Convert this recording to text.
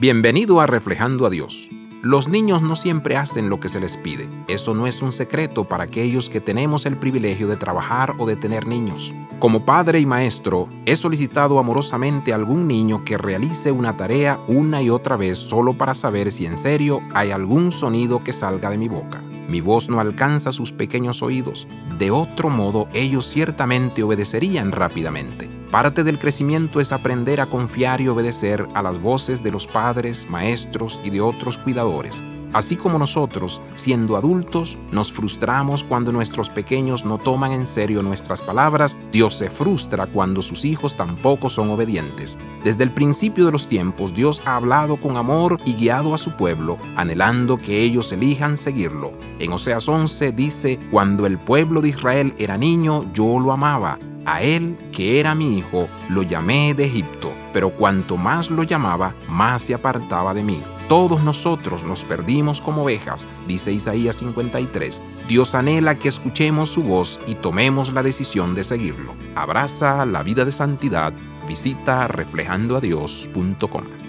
Bienvenido a Reflejando a Dios. Los niños no siempre hacen lo que se les pide. Eso no es un secreto para aquellos que tenemos el privilegio de trabajar o de tener niños. Como padre y maestro, he solicitado amorosamente a algún niño que realice una tarea una y otra vez solo para saber si en serio hay algún sonido que salga de mi boca. Mi voz no alcanza sus pequeños oídos. De otro modo, ellos ciertamente obedecerían rápidamente. Parte del crecimiento es aprender a confiar y obedecer a las voces de los padres, maestros y de otros cuidadores. Así como nosotros, siendo adultos, nos frustramos cuando nuestros pequeños no toman en serio nuestras palabras, Dios se frustra cuando sus hijos tampoco son obedientes. Desde el principio de los tiempos, Dios ha hablado con amor y guiado a su pueblo, anhelando que ellos elijan seguirlo. En Oseas 11 dice, Cuando el pueblo de Israel era niño, yo lo amaba a él, que era mi hijo, lo llamé de Egipto, pero cuanto más lo llamaba, más se apartaba de mí. Todos nosotros nos perdimos como ovejas, dice Isaías 53. Dios anhela que escuchemos su voz y tomemos la decisión de seguirlo. Abraza la vida de santidad. Visita reflejandoadios.com.